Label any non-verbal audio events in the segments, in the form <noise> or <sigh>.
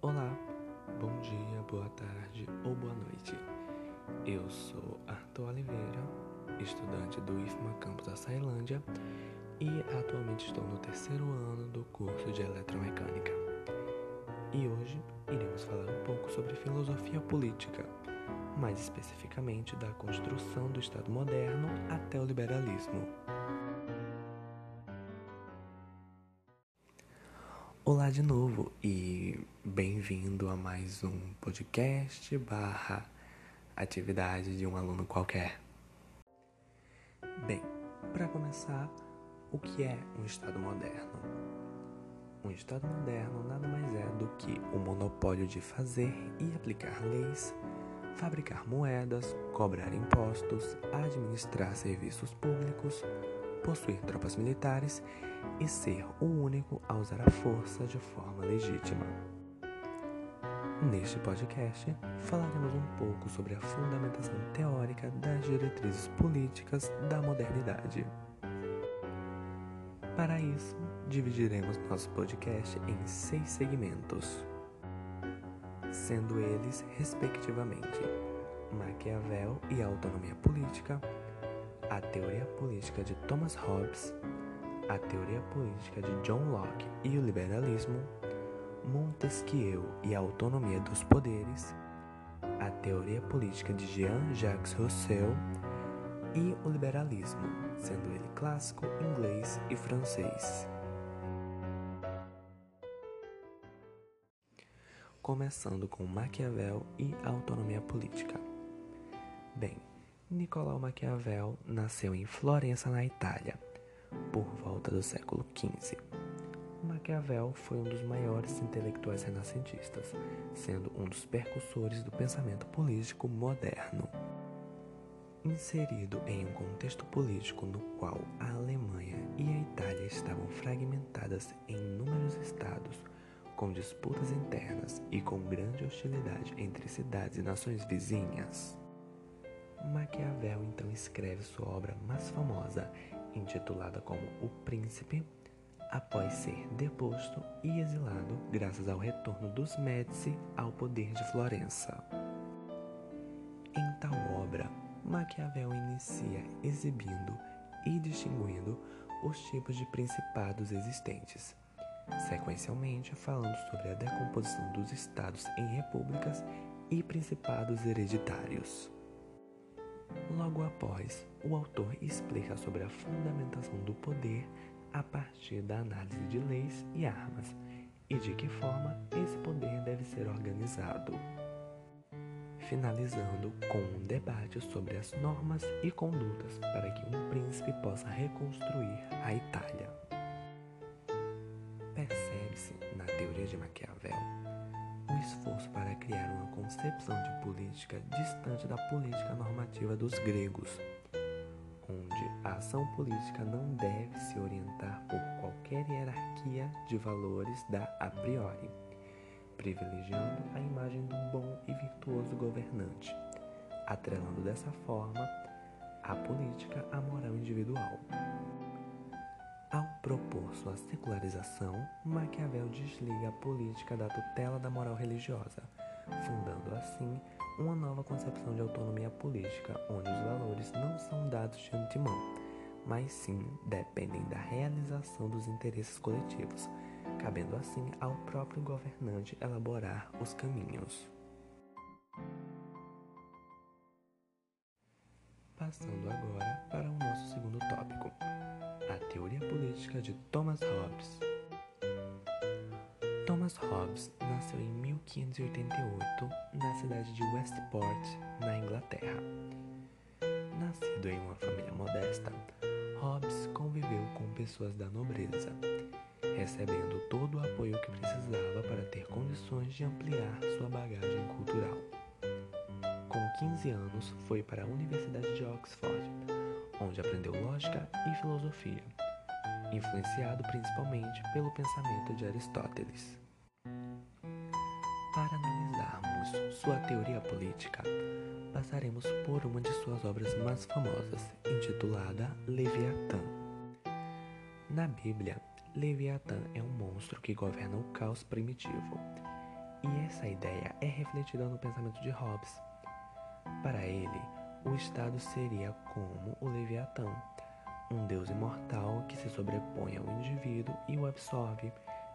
Olá, bom dia, boa tarde ou boa noite. Eu sou Arthur Oliveira, estudante do IFMA Campus da Sailândia e atualmente estou no terceiro ano do curso de Eletromecânica. E hoje iremos falar um pouco sobre filosofia política, mais especificamente da construção do Estado moderno até o liberalismo. De novo e bem-vindo a mais um podcast barra atividade de um aluno qualquer. Bem, para começar, o que é um Estado moderno? Um Estado moderno nada mais é do que o monopólio de fazer e aplicar leis, fabricar moedas, cobrar impostos, administrar serviços públicos, possuir tropas militares e ser o único a usar a força de forma legítima. Neste podcast, falaremos um pouco sobre a fundamentação teórica das diretrizes políticas da modernidade. Para isso, dividiremos nosso podcast em seis segmentos, sendo eles, respectivamente, Maquiavel e a autonomia política, a teoria política de Thomas Hobbes, a teoria política de John Locke e o liberalismo, Montesquieu e a autonomia dos poderes, a teoria política de Jean-Jacques Rousseau e o liberalismo, sendo ele clássico, inglês e francês. Começando com Maquiavel e a autonomia política. Bem, Nicolau Maquiavel nasceu em Florença, na Itália, por volta do século XV. Maquiavel foi um dos maiores intelectuais renascentistas, sendo um dos percussores do pensamento político moderno. Inserido em um contexto político no qual a Alemanha e a Itália estavam fragmentadas em inúmeros estados, com disputas internas e com grande hostilidade entre cidades e nações vizinhas, Maquiavel então escreve sua obra mais famosa, intitulada como O Príncipe, após ser deposto e exilado graças ao retorno dos Médici ao poder de Florença. Em tal obra, Maquiavel inicia exibindo e distinguindo os tipos de principados existentes, sequencialmente falando sobre a decomposição dos estados em repúblicas e principados hereditários. Logo após, o autor explica sobre a fundamentação do poder a partir da análise de leis e armas e de que forma esse poder deve ser organizado. Finalizando com um debate sobre as normas e condutas para que um príncipe possa reconstruir a Itália. Percebe-se, na teoria de Maquiavel, esforço para criar uma concepção de política distante da política normativa dos gregos, onde a ação política não deve se orientar por qualquer hierarquia de valores da a priori, privilegiando a imagem do bom e virtuoso governante, atrelando dessa forma a política à moral individual. Ao propor sua secularização, Maquiavel desliga a política da tutela da moral religiosa, fundando assim uma nova concepção de autonomia política, onde os valores não são dados de antemão, mas sim dependem da realização dos interesses coletivos, cabendo assim ao próprio governante elaborar os caminhos. Passando agora para o nosso segundo tópico teoria política de Thomas Hobbes. Thomas Hobbes nasceu em 1588 na cidade de Westport, na Inglaterra. Nascido em uma família modesta, Hobbes conviveu com pessoas da nobreza, recebendo todo o apoio que precisava para ter condições de ampliar sua bagagem cultural. Com 15 anos, foi para a Universidade de Oxford, onde aprendeu lógica e filosofia, influenciado principalmente pelo pensamento de Aristóteles. Para analisarmos sua teoria política, passaremos por uma de suas obras mais famosas, intitulada Leviatã. Na Bíblia, Leviatã é um monstro que governa o caos primitivo E essa ideia é refletida no pensamento de Hobbes. Para ele, o Estado seria como o Leviatã, um deus imortal que se sobrepõe ao indivíduo e o absorve,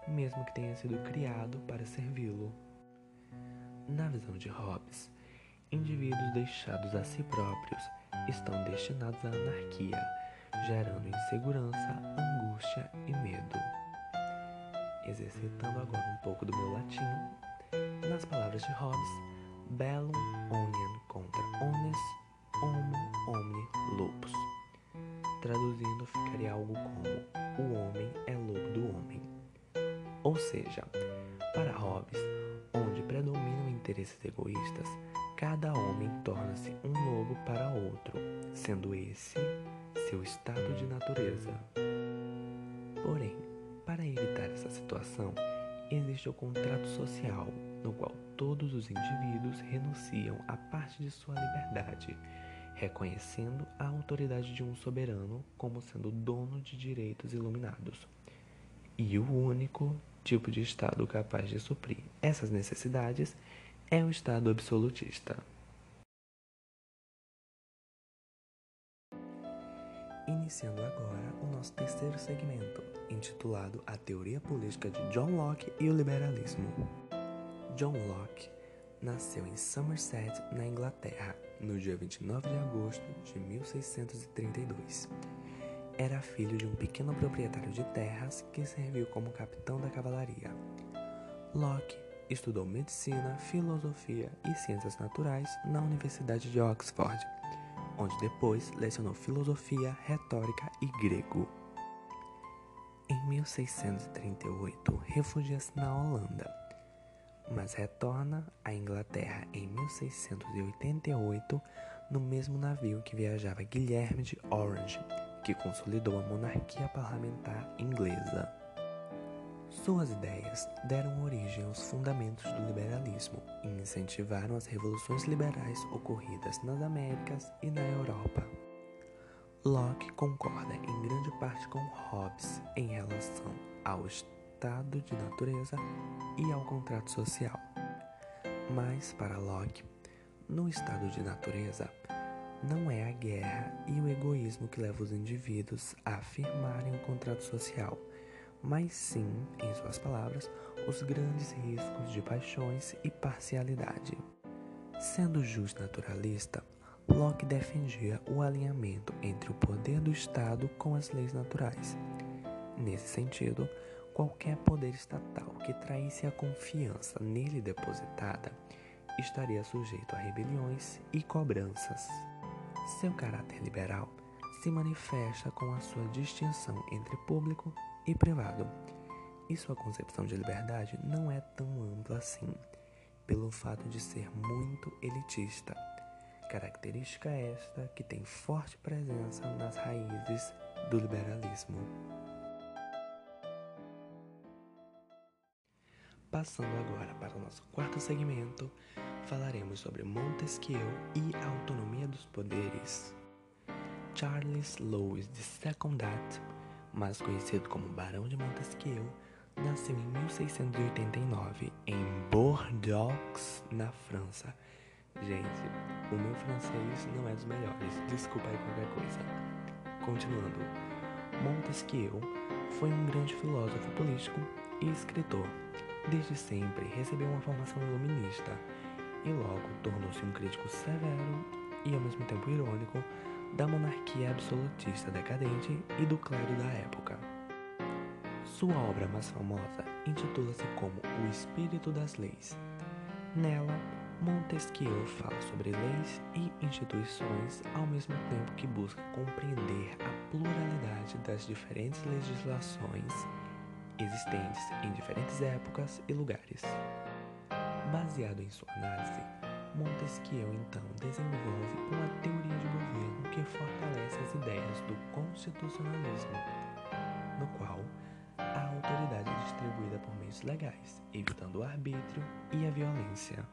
mesmo que tenha sido criado para servi-lo. Na visão de Hobbes, indivíduos deixados a si próprios estão destinados à anarquia, gerando insegurança, angústia e medo. Exercitando agora um pouco do meu latim, nas palavras de Hobbes, bellum omnium contra omnes homo omni lupus. Traduzindo, ficaria algo como o homem é lobo do homem. Ou seja, para Hobbes, onde predominam interesses egoístas, cada homem torna-se um lobo para outro, sendo esse seu estado de natureza. Porém, para evitar essa situação, existe o contrato social, no qual todos os indivíduos renunciam a parte de sua liberdade, reconhecendo a autoridade de um soberano como sendo dono de direitos iluminados. E o único tipo de Estado capaz de suprir essas necessidades é o Estado absolutista. Iniciando agora o nosso terceiro segmento, intitulado A Teoria Política de John Locke e o Liberalismo. John Locke nasceu em Somerset, na Inglaterra, no dia 29 de agosto de 1632. Era filho de um pequeno proprietário de terras que serviu como capitão da cavalaria. Locke estudou medicina, filosofia e ciências naturais na Universidade de Oxford, onde depois lecionou filosofia, retórica e grego. Em 1638, refugia-se na Holanda, mas retorna à Inglaterra em 1688 no mesmo navio que viajava Guilherme de Orange, que consolidou a monarquia parlamentar inglesa. Suas ideias deram origem aos fundamentos do liberalismo e incentivaram as revoluções liberais ocorridas nas Américas e na Europa. Locke concorda em grande parte com Hobbes em relação ao estado de natureza e ao contrato social. Mas, para Locke, no estado de natureza, não é a guerra e o egoísmo que levam os indivíduos a afirmarem o contrato social mas sim, em suas palavras, os grandes riscos de paixões e parcialidade. Sendo justo naturalista, Locke defendia o alinhamento entre o poder do Estado com as leis naturais. Nesse sentido, qualquer poder estatal que traísse a confiança nele depositada estaria sujeito a rebeliões e cobranças. Seu caráter liberal se manifesta com a sua distinção entre público e privado. E sua concepção de liberdade não é tão ampla assim, pelo fato de ser muito elitista. Característica esta que tem forte presença nas raízes do liberalismo. Passando agora para o nosso quarto segmento, falaremos sobre Montesquieu e a autonomia dos poderes. Charles Louis de Secondat mais conhecido como Barão de Montesquieu, nasceu em 1689 em Bordeaux, na França. Gente, o meu francês não é dos melhores, desculpa aí qualquer coisa. Continuando, Montesquieu foi um grande filósofo político e escritor. Desde sempre recebeu uma formação iluminista e logo tornou-se um crítico severo e ao mesmo tempo irônico da monarquia absolutista decadente e do clero da época. Sua obra mais famosa intitula-se como O Espírito das Leis. Nela, Montesquieu fala sobre leis e instituições ao mesmo tempo que busca compreender a pluralidade das diferentes legislações existentes em diferentes épocas e lugares. Baseado em sua análise, Montesquieu então desenvolve uma teoria de governo que fortalece as ideias do constitucionalismo, no qual a autoridade é distribuída por meios legais, evitando o arbítrio e a violência.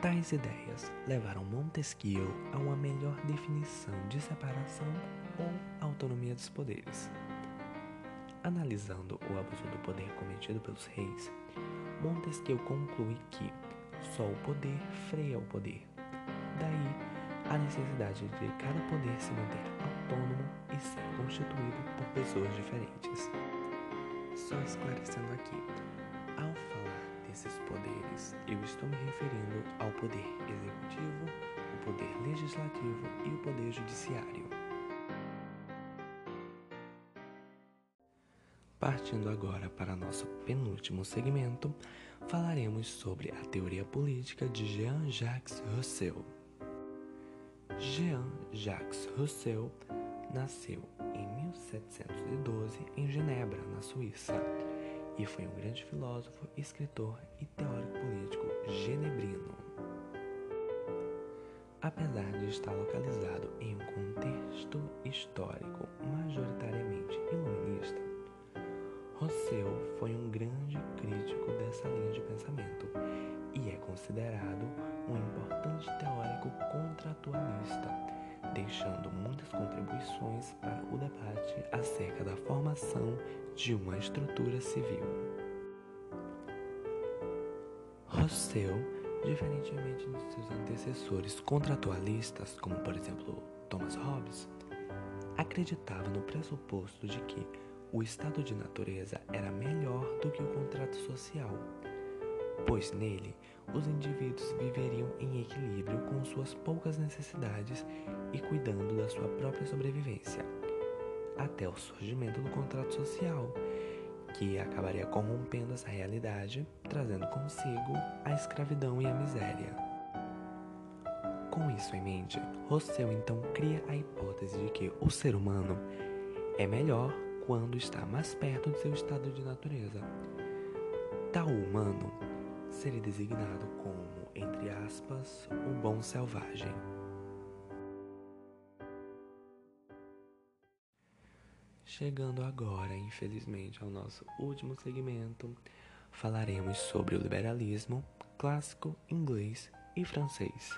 Tais ideias levaram Montesquieu a uma melhor definição de separação ou autonomia dos poderes. Analisando o abuso do poder cometido pelos reis, Montesquieu conclui que só o poder freia o poder. Daí a necessidade de cada poder se manter autônomo e ser constituído por pessoas diferentes. Só esclarecendo aqui, ao falar desses poderes, eu estou me referindo ao poder executivo, o poder legislativo e o poder judiciário. Partindo agora para nosso penúltimo segmento, falaremos sobre a teoria política de Jean-Jacques Rousseau. Jean-Jacques Rousseau nasceu em 1712 em Genebra, na Suíça, e foi um grande filósofo, escritor e teórico político genebrino. Apesar de estar localizado em um contexto histórico majoritariamente iluminista, Rousseau foi um grande crítico dessa linha de pensamento e é considerado um importante teórico contratualista, deixando muitas contribuições para o debate acerca da formação de uma estrutura civil. Rousseau, diferentemente de seus antecessores contratualistas, como por exemplo Thomas Hobbes, acreditava no pressuposto de que o estado de natureza era melhor do que o contrato social, pois nele os indivíduos viveriam em equilíbrio com suas poucas necessidades e cuidando da sua própria sobrevivência, até o surgimento do contrato social, que acabaria corrompendo essa realidade, trazendo consigo a escravidão e a miséria. Com isso em mente, Rousseau então cria a hipótese de que o ser humano é melhor quando está mais perto de seu estado de natureza. Tal humano seria designado como, entre aspas, o bom selvagem. Chegando agora, infelizmente, ao nosso último segmento, falaremos sobre o liberalismo clássico inglês e francês.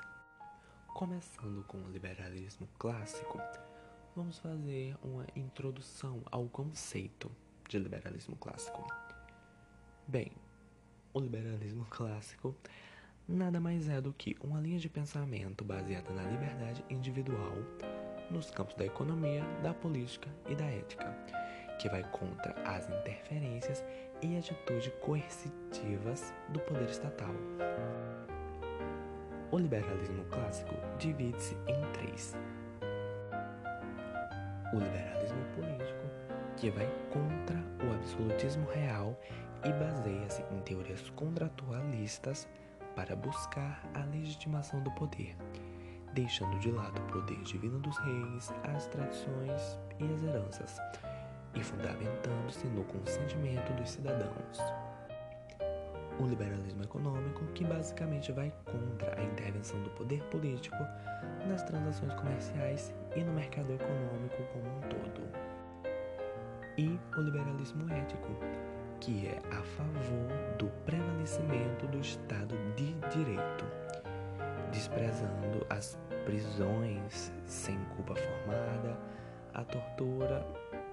Começando com o liberalismo clássico, vamos fazer uma introdução ao conceito de liberalismo clássico. Bem, o liberalismo clássico nada mais é do que uma linha de pensamento baseada na liberdade individual nos campos da economia, da política e da ética, que vai contra as interferências e atitudes coercitivas do poder estatal. O liberalismo clássico divide-se em três: o liberalismo político, que vai contra o absolutismo real e baseia-se em teorias contratualistas para buscar a legitimação do poder, deixando de lado o poder divino dos reis, as tradições e as heranças, e fundamentando-se no consentimento dos cidadãos. O liberalismo econômico, que basicamente vai contra a intervenção do poder político nas transações comerciais e no mercado econômico como um todo. E o liberalismo ético, que é a favor do prevalecimento do Estado de Direito, desprezando as prisões sem culpa formada, a tortura,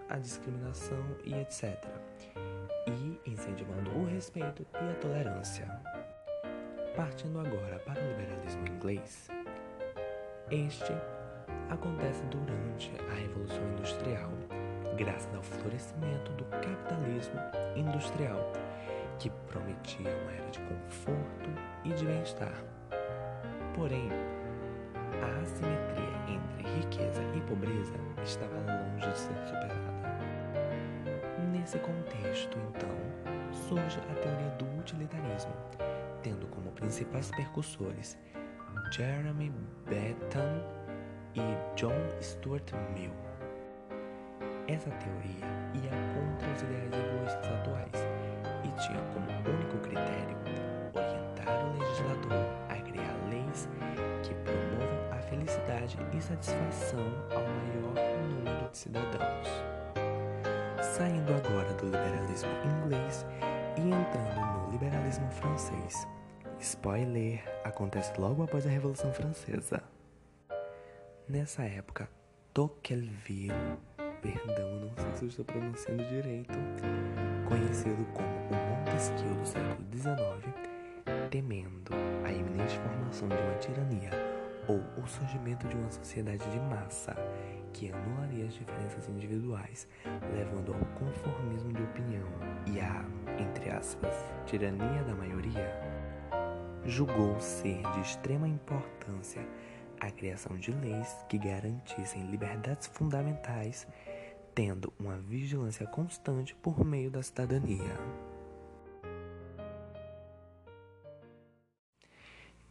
a discriminação e etc. Incentivando o respeito e a tolerância. Partindo agora para o liberalismo inglês, este acontece durante a Revolução Industrial graças ao florescimento do capitalismo industrial, que prometia uma era de conforto e de bem-estar. Porém, a assimetria entre riqueza e pobreza estava longe de ser superada. Nesse contexto, então, surge a teoria do utilitarismo, tendo como principais percussores Jeremy Bentham e John Stuart Mill. Essa teoria ia contra os ideais egoístas atuais e tinha como único critério orientar o legislador a criar leis que promovam a felicidade e satisfação ao maior número de cidadãos. Saindo agora do liberalismo inglês e entrando no liberalismo francês. Spoiler acontece logo após a Revolução Francesa. Nessa época, Tocqueville perdão, não sei se eu estou pronunciando direito, conhecido como o Montesquieu do século XIX, temendo a iminente formação de uma tirania ou o surgimento de uma sociedade de massa que anularia as diferenças individuais, levando ao conformismo de opinião e à, entre aspas, tirania da maioria, julgou ser de extrema importância a criação de leis que garantissem liberdades fundamentais, tendo uma vigilância constante por meio da cidadania.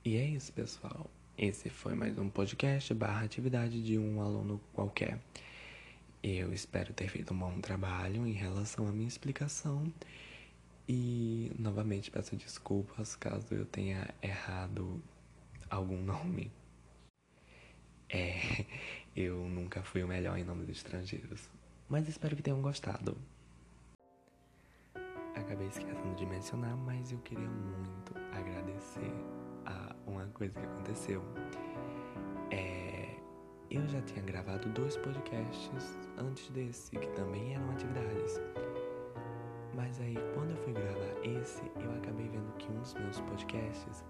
E é isso, pessoal. Esse foi mais um podcast barra atividade de um aluno qualquer. Eu espero ter feito um bom trabalho em relação à minha explicação e novamente peço desculpas caso eu tenha errado algum <laughs> nome. É, eu nunca fui o melhor em nomes estrangeiros, mas espero que tenham gostado. Acabei esquecendo de mencionar, mas eu queria muito agradecer a uma coisa que aconteceu. É, eu já tinha gravado dois podcasts antes desse, que também eram atividades. Mas aí, quando eu fui gravar esse, eu acabei vendo que um dos meus podcasts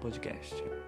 podcast.